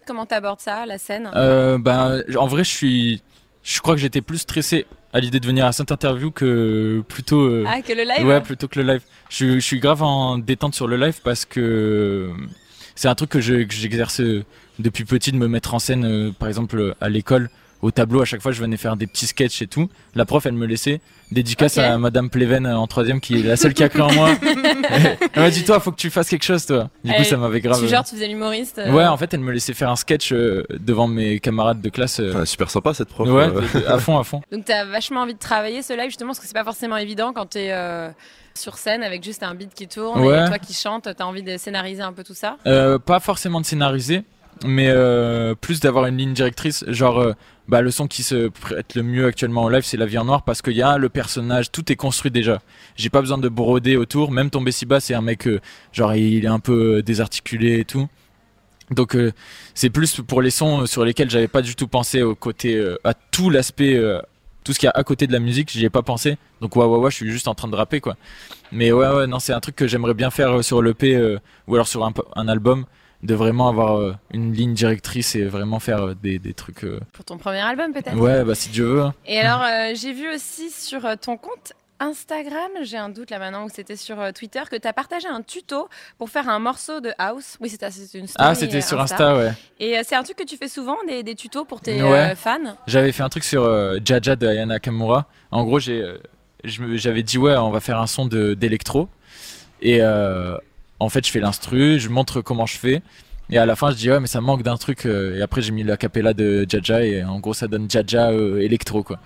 Comment t'abordes ça, la scène? Euh, ben, en vrai, je suis, je crois que j'étais plus stressé à l'idée de venir à cette interview que plutôt. euh, Ah, que le live Ouais, plutôt que le live. Je, suis- je suis grave en détente sur le live parce que c'est un truc que je- que j'exerce euh, depuis petit de me mettre en scène, euh, par exemple à l'école. Au tableau, à chaque fois, je venais faire des petits sketchs et tout. La prof, elle me laissait. Dédicace Ok. à Madame Pleven euh, en troisième, qui est la seule qui a cru en moi. elle m'a dit, toi, faut que tu fasses quelque chose, toi. Du coup, Elle- ça m'avait grave. Tu, genre, tu faisais l'humoriste euh, Ouais, en fait, elle me laissait faire un sketch euh, devant mes camarades de classe. euh. super sympa cette prof. Ouais, euh. à fond, à fond. Donc, t'as vachement envie de travailler ce live, justement, parce que c'est pas forcément évident quand t'es euh, sur scène avec juste un beat qui tourne Ouais. et toi qui chantes, t'as envie de scénariser un peu tout ça? Euh, pas forcément de scénariser, mais euh, plus d'avoir une ligne directrice. Genre, euh, bah, le son qui se prête le mieux actuellement au live, c'est La Vie en Noir, parce qu'il y a le personnage, tout est construit déjà. J'ai pas besoin de broder autour. Même Tombé si bas, c'est un mec, euh, genre, il est un peu euh, désarticulé et tout. Donc euh, c'est plus pour les sons euh, sur lesquels j'avais pas du tout pensé au côté à tout l'aspect tout ce qu'il y a à côté de la musique j'y ai pas pensé donc ouais ouais ouais je suis juste en train de rapper quoi mais ouais ouais non c'est un truc que j'aimerais bien faire sur l'EP ou alors sur un album de vraiment avoir euh, une ligne directrice et vraiment faire euh, des, des trucs. euh, Pour ton premier album, peut-être? Ouais, bah si Dieu veut. Et alors, euh, j'ai vu aussi sur ton compte Instagram, j'ai un doute là maintenant, ou c'était sur Twitter, que tu as partagé un tuto pour faire un morceau de house. Oui, c'était une story. Ah, c'était sur Insta, ouais. Et euh, c'est un truc que tu fais souvent, des, des tutos pour tes Ouais. euh, fans? J'avais fait un truc sur Jaja de Ayana Kamura. En gros, j'ai, j'avais dit ouais, on va faire un son de d'électro. Et en fait, je fais l'instru, je montre comment je fais. Et à la fin, je dis ouais, mais ça manque d'un truc. euh, et après, j'ai mis la capella de Jaja et en gros, ça donne Jaja euh, électro quoi.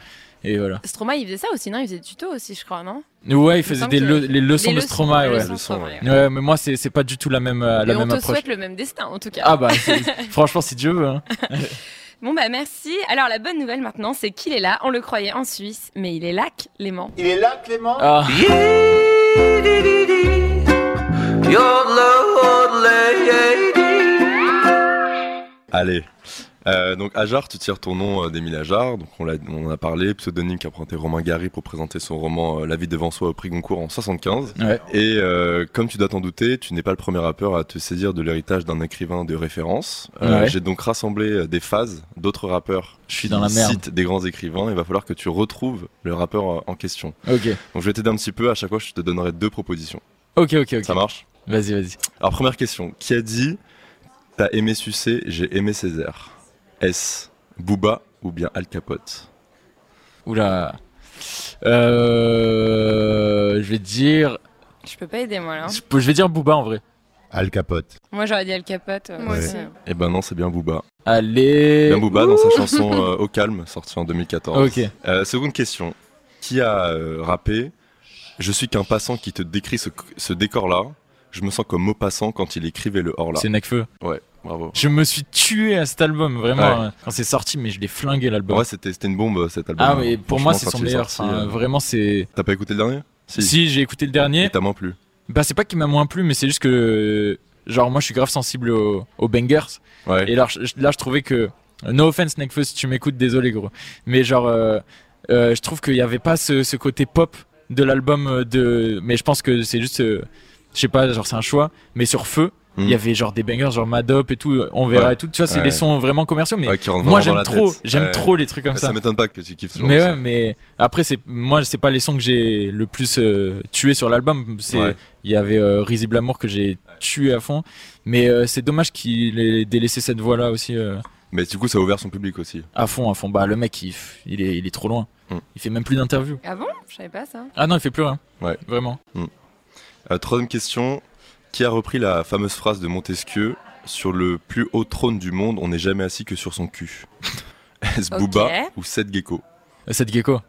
Et voilà. Stromae, il faisait ça aussi, non? Il faisait des tutos aussi, je crois, non? Ouais, il faisait des le- les leçons de Stromae, les ouais. leçons de Stromae, ouais. Ouais, mais moi, c'est c'est pas du tout la même euh, la Mais on même te approche. souhaite le même destin, en tout cas. Ah bah, c'est- franchement, si Dieu veut. hein. Bon bah merci. Alors la bonne nouvelle maintenant, c'est qu'il est là. On le croyait en Suisse, mais il est là, Clément. Il est là, Clément? Ah. Allez. Euh, donc Ajar, tu tires ton nom euh, d'Émile Ajar, donc on, l'a- on en a parlé, pseudonyme qu'a emprunté Romain Gary pour présenter son roman euh, La vie devant soi au prix Goncourt en 75. Ouais. Et euh, comme tu dois t'en douter, tu n'es pas le premier rappeur à te saisir de l'héritage d'un écrivain de référence. Euh, Ouais. J'ai donc rassemblé des phases d'autres rappeurs Je suis dans la merde. des grands écrivains. Il va falloir que tu retrouves le rappeur euh, en question. Ok. Donc je vais t'aider un petit peu, à chaque fois je te donnerai deux propositions. Ok, ok, ok. Ça marche? Vas-y, vas-y. Alors première question, qui a dit T'as aimé sucer, j'ai aimé Césaire? Est-ce Booba ou bien Al Capote? Oula. Euh, je vais dire. Je peux pas aider moi là. Je peux- je vais dire Booba en vrai. Al Capote. Moi j'aurais dit Al Capote. euh, Moi Ouais. aussi. Eh ben non, c'est bien Booba. Allez. Bien Booba dans sa chanson euh, Au calme, sortie en 2014. Ok. Euh, seconde question, qui a euh, rappé Je suis qu'un passant qui te décrit ce, ce décor-là. Je me sens comme Maupassant quand il écrivait le hors-là. C'est Necfeu. Ouais, bravo. Je me suis tué à cet album, vraiment. Ouais. euh, Quand c'est sorti, mais je l'ai flingué l'album. vrai, c'était une bombe euh, cet album. ah, mais pour moi, c'est son meilleur. sorti, Enfin, euh, Vraiment, c'est. T'as pas écouté le dernier? Si, j'ai écouté le dernier. Et t'as moins plu. Bah, c'est pas qu'il m'a moins plu, mais c'est juste que. Genre, moi, je suis grave sensible aux, aux bangers. Ouais. Et là, je, là, je trouvais que. No offense, Necfeu, si tu m'écoutes, désolé, gros. Mais genre, euh, euh, je trouve qu'il y avait pas ce, ce côté pop de l'album euh, de. Mais je pense que c'est juste. Je sais pas, genre, c'est un choix. Mais sur Feu. Il y avait genre des bangers genre Madop et tout, on verra Ouais. et tout. Tu vois, c'est Ouais. des sons vraiment commerciaux, mais Ouais, moi j'aime trop, j'aime Ouais. trop les trucs comme ça. Ça m'étonne pas que tu kiffes ce genre Mais ouais, mais après c'est moi c'est pas les sons que j'ai le plus euh, tué sur l'album. C'est Ouais. il y avait euh, Risible Amour que j'ai tué à fond, mais euh, c'est dommage qu'il ait délaissé cette voie là aussi euh, Mais du coup, ça a ouvert son public aussi. à fond à fond. Bah le mec il, il est il est trop loin. Mm. Il fait même plus d'interviews. Ah bon? Je savais pas ça. Ah non il fait plus rien. Ouais. Vraiment. Euh, troisième question. Qui a repris la fameuse phrase de Montesquieu Sur le plus haut trône du monde, on n'est jamais assis que sur son cul? Est-ce. Booba ou Seth Gecko? Euh, Cette gecko.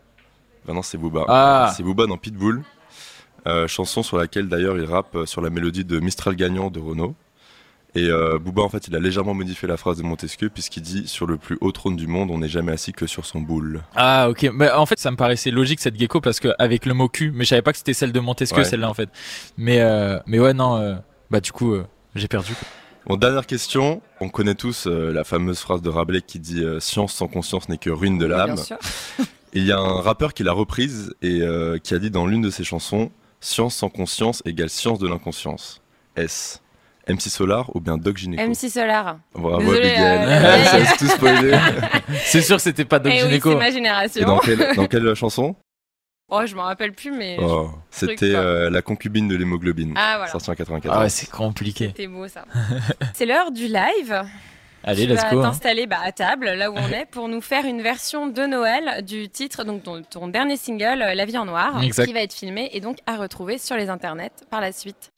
Bah non, c'est Booba. Ah. C'est Booba dans Pitbull. Euh, chanson sur laquelle d'ailleurs il rappe euh, sur la mélodie de Mistral gagnant de Renault. Et euh, Booba en fait il a légèrement modifié la phrase de Montesquieu puisqu'il dit sur le plus haut trône du monde on n'est jamais assis que sur son boule. Ah ok, mais en fait ça me paraissait logique cette gecko parce que avec le mot cul, mais je savais pas que c'était celle de Montesquieu Ouais. celle-là en fait. Mais euh, mais ouais non, euh, bah du coup euh, j'ai perdu. quoi. Bon dernière question, on connaît tous euh, la fameuse phrase de Rabelais qui dit euh, science sans conscience n'est que ruine de l'âme. Il y a un rappeur qui l'a reprise et euh, qui a dit dans l'une de ses chansons Science sans conscience égale science de l'inconscience. Est-ce MC Solar ou bien Doc Gynéco MC Solar. Bravo Désolé, euh, Ça laisse tout spoiler. C'est sûr c'était pas Doc Eh oui, Gynéco. c'est ma Et génération. dans quelle, dans quelle chanson Oh, je m'en rappelle plus, mais Oh, C'était euh, La concubine de l'hémoglobine. Ah, voilà. Sorti en 94. Ah ouais c'est compliqué. c'était beau ça. c'est l'heure du live. Allez tu let's vas go. hein. t'installer bah, à table, là où on est, pour nous faire une version de Noël du titre, donc ton, ton dernier single, La vie en noir, Exact. qui va être filmé et donc à retrouver sur les internets par la suite.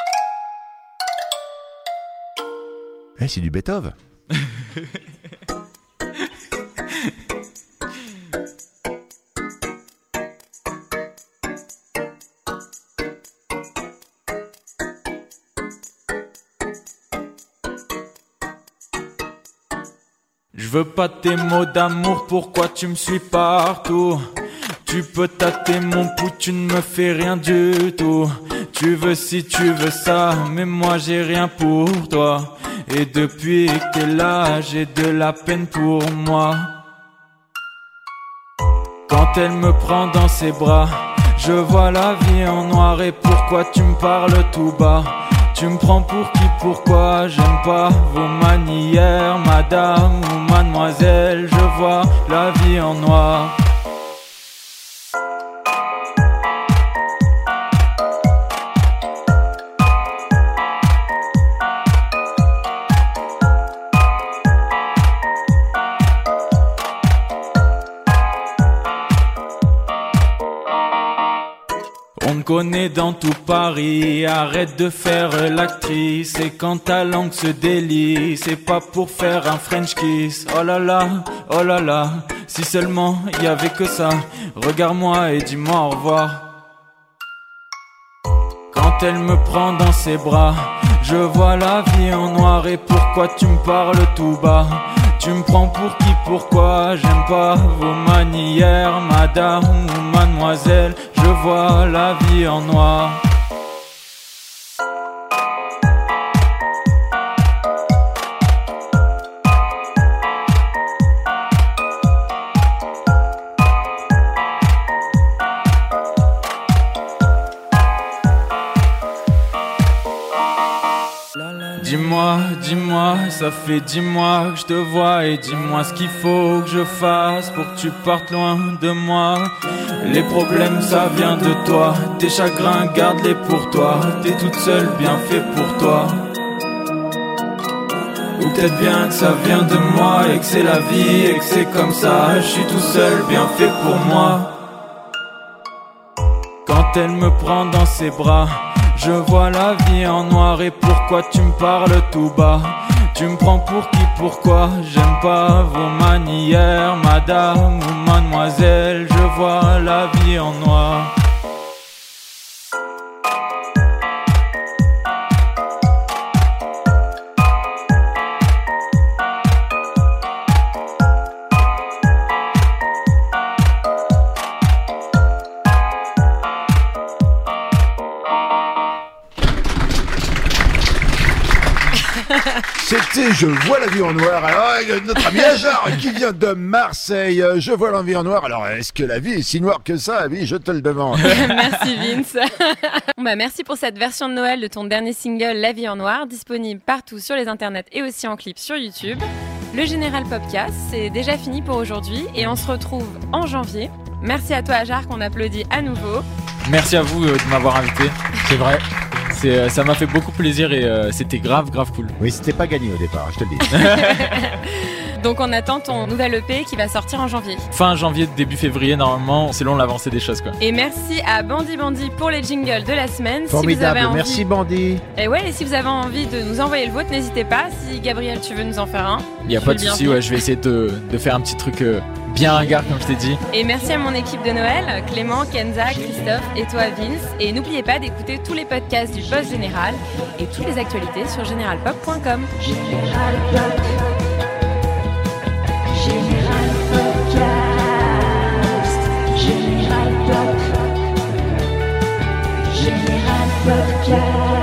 Eh, c'est du Beethoven. Je veux pas tes mots d'amour, pourquoi tu me suis partout? Tu peux tâter mon pouls, tu ne me fais rien du tout. Tu veux si tu veux ça, mais moi j'ai rien pour toi Et depuis que t'es là, j'ai de la peine pour moi Quand elle me prend dans ses bras, je vois la vie en noir et pourquoi tu me parles tout bas? Tu me prends pour qui, pourquoi J'aime pas vos manières, madame ou mademoiselle? Je vois la vie en noir. Connaît dans tout Paris, arrête de faire l'actrice. Et quand ta langue se délie, c'est pas pour faire un French kiss. Oh là là, oh là là, si seulement y avait que ça. Regarde-moi et dis-moi au revoir. Quand elle me prend dans ses bras, je vois la vie en noir. Et pourquoi tu me parles tout bas? Tu me prends pour qui, pourquoi J'aime pas vos manières, madame ou mademoiselle? Je vois la vie en noir. Ça fait dix mois que je te vois et dis-moi ce qu'il faut que je fasse pour que tu partes loin de moi. Les problèmes, ça vient de toi. Tes chagrins, garde-les pour toi. T'es toute seule, bien fait pour toi. Ou peut-être bien que ça vient de moi et que c'est la vie et que c'est comme ça. Je suis tout seul, bien fait pour moi. Quand elle me prend dans ses bras, je vois la vie en noir et pourquoi tu me parles tout bas Tu me prends pour qui, pourquoi? J'aime pas vos manières, madame ou mademoiselle, je vois la vie en noir. Je vois la vie en noir. Alors, notre ami Ajar qui vient de Marseille, euh, Je vois la vie en noir. Alors, est-ce que la vie est si noire que ça? Oui, je te le demande. merci Vince. Bon, bah, merci pour cette version de Noël de ton dernier single La vie en noir, disponible partout sur les internets et aussi en clip sur YouTube. Le Général Popcast, c'est déjà fini pour aujourd'hui et on se retrouve en janvier. Merci à toi Ajar qu'on applaudit à nouveau. Merci à vous euh, de m'avoir invité. C'est vrai. C'est, euh, ça m'a fait beaucoup plaisir et euh, c'était grave, grave cool. Oui, c'était pas gagné au départ, je te le dis. Donc on attend ton nouvel EP qui va sortir en janvier. Fin janvier, début février, normalement, selon l'avancée des choses, quoi. Et merci à Bandy Bandy pour les jingles de la semaine. Formidable, si vous avez envie... merci Bandy. Et ouais, et si vous avez envie de nous envoyer le vôtre, n'hésitez pas. Si Gabriel, tu veux nous en faire un. Il n'y a pas de souci, ouais, je vais essayer de, de faire un petit truc euh, bien ringard, comme je t'ai dit. Et merci à mon équipe de Noël, Clément, Kenza, Christophe et toi Vince. Et n'oubliez pas d'écouter tous les podcasts du Poste Général et toutes les actualités sur généralpop.com. Général Pop. Général Podcast.